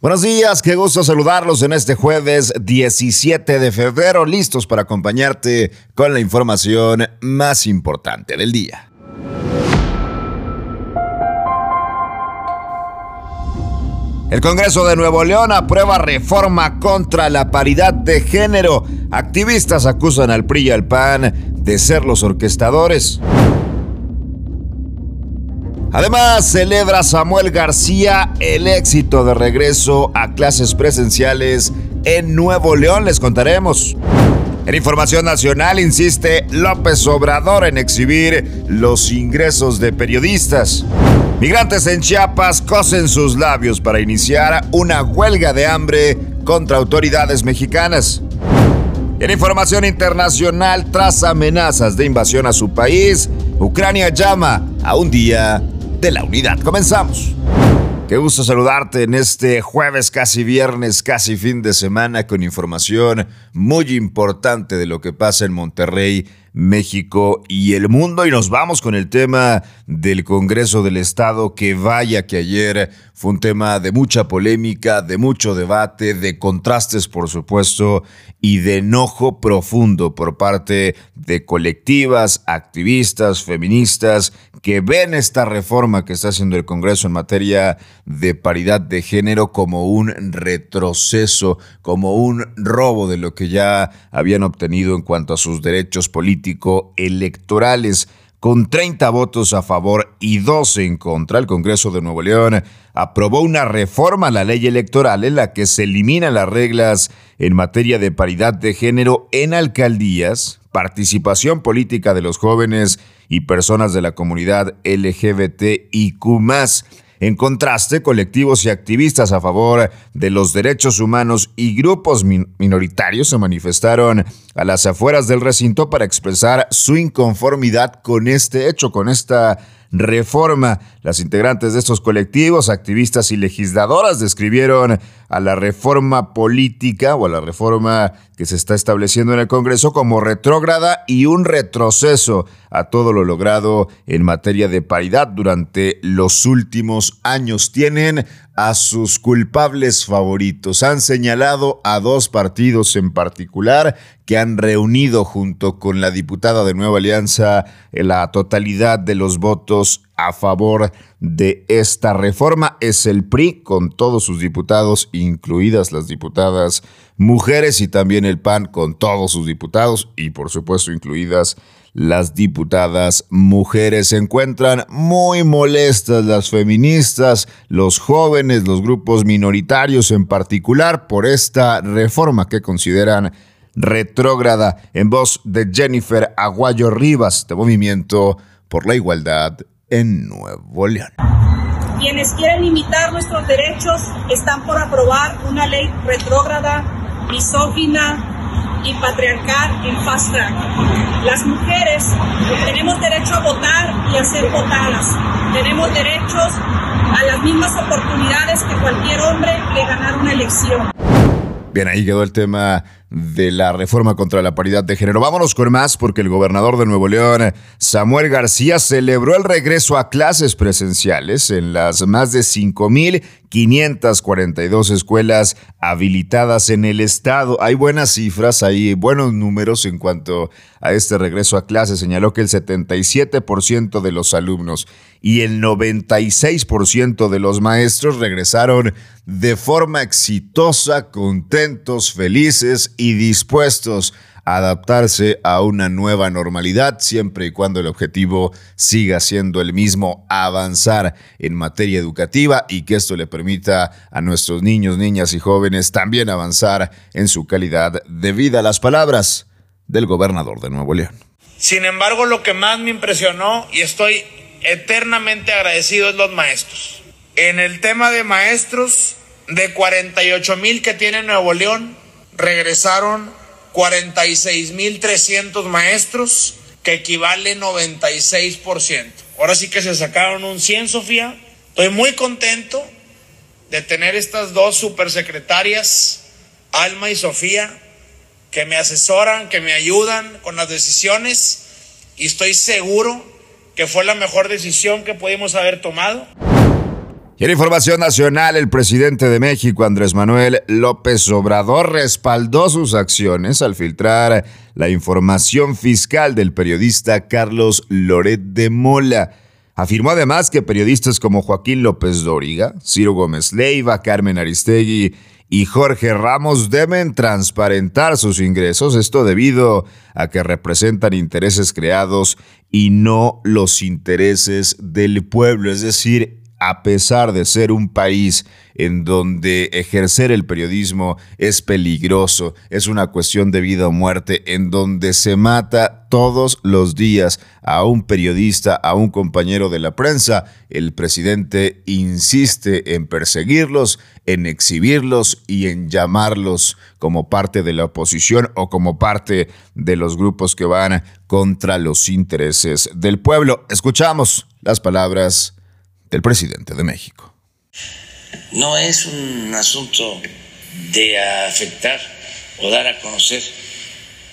Buenos días, qué gusto saludarlos en este jueves 17 de febrero, listos para acompañarte con la información más importante del día. El Congreso de Nuevo León aprueba reforma contra la paridad de género. Activistas acusan al PRI y al PAN de ser los orquestadores. Además, celebra Samuel García el éxito de regreso a clases presenciales en Nuevo León. Les contaremos. En Información Nacional insiste López Obrador en exhibir los ingresos de periodistas. Migrantes en Chiapas cosen sus labios para iniciar una huelga de hambre contra autoridades mexicanas. En información internacional, tras amenazas de invasión a su país, Ucrania llama a un día de la unidad. Comenzamos. Qué gusto saludarte en este jueves, casi viernes, casi fin de semana, con información muy importante de lo que pasa en Monterrey, México y el mundo. Y nos vamos con el tema del Congreso del Estado, que vaya que ayer fue un tema de mucha polémica, de mucho debate, de contrastes, por supuesto, y de enojo profundo por parte de colectivas, activistas, feministas, que ven esta reforma que está haciendo el Congreso en materia de paridad de género como un retroceso, como un robo de lo que ya habían obtenido en cuanto a sus derechos político-electorales. Con 30 votos a favor y 12 en contra, el Congreso de Nuevo León aprobó una reforma a la ley electoral en la que se eliminan las reglas en materia de paridad de género en alcaldías, participación política de los jóvenes y personas de la comunidad LGBTIQ en contraste, colectivos y activistas a favor de los derechos humanos y grupos minoritarios se manifestaron a las afueras del recinto para expresar su inconformidad con este hecho, con esta reforma. Las integrantes de estos colectivos, activistas y legisladoras describieron a la reforma política o a la reforma que se está estableciendo en el Congreso como retrógrada y un retroceso a todo lo logrado en materia de paridad durante los últimos años. Tienen a sus culpables favoritos. Han señalado a dos partidos en particular que han reunido junto con la diputada de Nueva Alianza la totalidad de los votos a favor de esta reforma. Es el PRI con todos sus diputados, incluidas las diputadas mujeres y también el PAN con todos sus diputados y por supuesto incluidas las diputadas mujeres. Se encuentran muy molestas las feministas, los jóvenes, los grupos minoritarios en particular por esta reforma que consideran retrógrada en voz de Jennifer Aguayo Rivas de Movimiento por la Igualdad en Nuevo León. Quienes quieren limitar nuestros derechos están por aprobar una ley retrógrada, misógina, y patriarcal en fast track. Las mujeres tenemos derecho a votar y a ser votadas. Tenemos derechos a las mismas oportunidades que cualquier hombre de ganar una elección. Bien, ahí quedó el tema de la reforma contra la paridad de género. Vámonos con más porque el gobernador de Nuevo León, Samuel García, celebró el regreso a clases presenciales en las más de 5.542 escuelas habilitadas en el estado. Hay buenas cifras, hay buenos números en cuanto a este regreso a clases. Señaló que el 77% de los alumnos y el 96% de los maestros regresaron de forma exitosa, contentos, felices y dispuestos a adaptarse a una nueva normalidad siempre y cuando el objetivo siga siendo el mismo, avanzar en materia educativa y que esto le permita a nuestros niños, niñas y jóvenes también avanzar en su calidad de vida. Las palabras del gobernador de Nuevo León. Sin embargo, lo que más me impresionó y estoy eternamente agradecido es los maestros. En el tema de maestros, de 48 mil que tiene Nuevo León, regresaron 46.300 maestros, que equivale 96%. Ahora sí que se sacaron un 100, Sofía. Estoy muy contento de tener estas dos supersecretarias, Alma y Sofía, que me asesoran, que me ayudan con las decisiones y estoy seguro que fue la mejor decisión que pudimos haber tomado. Y en información nacional, el presidente de México, Andrés Manuel López Obrador, respaldó sus acciones al filtrar la información fiscal del periodista Carlos Loret de Mola. Afirmó además que periodistas como Joaquín López Dóriga, Ciro Gómez Leiva, Carmen Aristegui y Jorge Ramos deben transparentar sus ingresos, esto debido a que representan intereses creados y no los intereses del pueblo, es decir, a pesar de ser un país en donde ejercer el periodismo es peligroso, es una cuestión de vida o muerte, en donde se mata todos los días a un periodista, a un compañero de la prensa, el presidente insiste en perseguirlos, en exhibirlos y en llamarlos como parte de la oposición o como parte de los grupos que van contra los intereses del pueblo. Escuchamos las palabras del presidente de México. No es un asunto de afectar o dar a conocer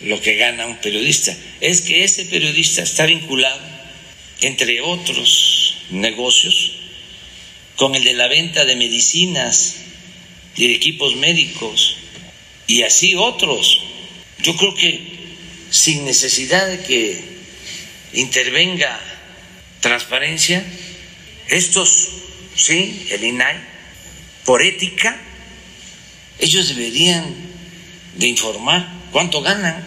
lo que gana un periodista, es que ese periodista está vinculado, entre otros negocios, con el de la venta de medicinas y de equipos médicos y así otros. Yo creo que sin necesidad de que intervenga transparencia, estos, sí, el INAI, por ética, ellos deberían de informar cuánto ganan,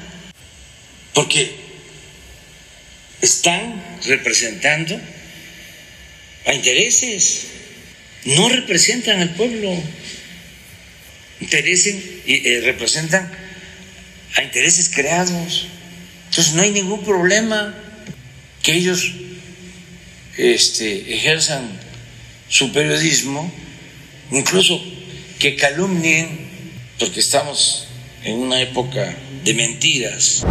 porque están representando a intereses, no representan al pueblo, interesen y eh, representan a intereses creados. Entonces no hay ningún problema que ellos este, ejerzan su periodismo, incluso que calumnien, porque estamos en una época de mentiras.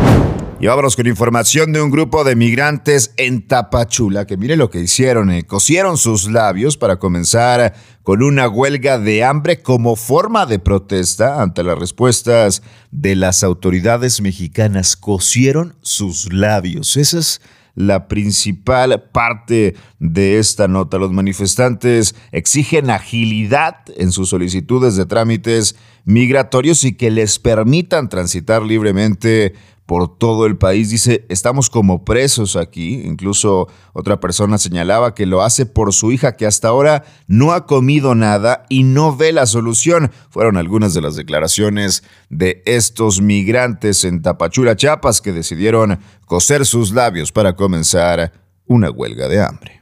Y vámonos con información de un grupo de migrantes en Tapachula, que mire lo que hicieron, eh, cosieron sus labios para comenzar con una huelga de hambre como forma de protesta ante las respuestas de las autoridades mexicanas. Cosieron sus labios. Esas la principal parte de esta nota. Los manifestantes exigen agilidad en sus solicitudes de trámites migratorios y que les permitan transitar libremente por todo el país. Dice, estamos como presos aquí. Incluso otra persona señalaba que lo hace por su hija que hasta ahora no ha comido nada y no ve la solución. Fueron algunas de las declaraciones de estos migrantes en Tapachula, Chiapas, que decidieron coser sus labios para comenzar una huelga de hambre.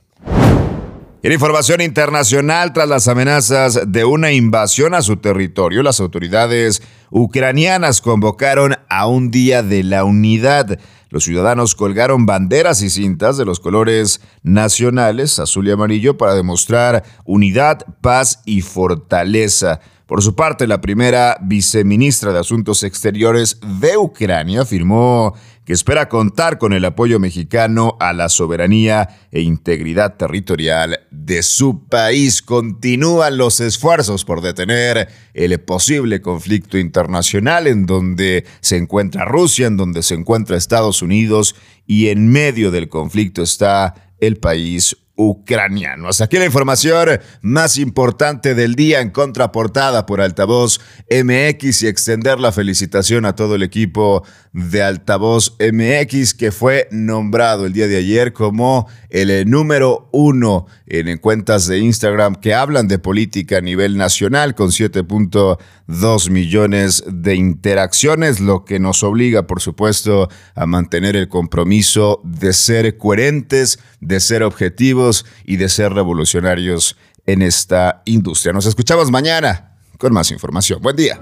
En información internacional, tras las amenazas de una invasión a su territorio, las autoridades ucranianas convocaron a un día de la unidad. Los ciudadanos colgaron banderas y cintas de los colores nacionales, azul y amarillo, para demostrar unidad, paz y fortaleza. Por su parte, la primera viceministra de Asuntos Exteriores de Ucrania afirmó que espera contar con el apoyo mexicano a la soberanía e integridad territorial de su país. Continúan los esfuerzos por detener el posible conflicto internacional en donde se encuentra Rusia, en donde se encuentra Estados Unidos y en medio del conflicto está el país ucraniano. Hasta aquí la información más importante del día en contraportada por Altavoz MX y extender la felicitación a todo el equipo de Altavoz MX que fue nombrado el día de ayer como el número uno en cuentas de Instagram que hablan de política a nivel nacional con 7.2 millones de interacciones, lo que nos obliga por supuesto a mantener el compromiso de ser coherentes, de ser objetivos y de ser revolucionarios en esta industria. Nos escuchamos mañana con más información. Buen día.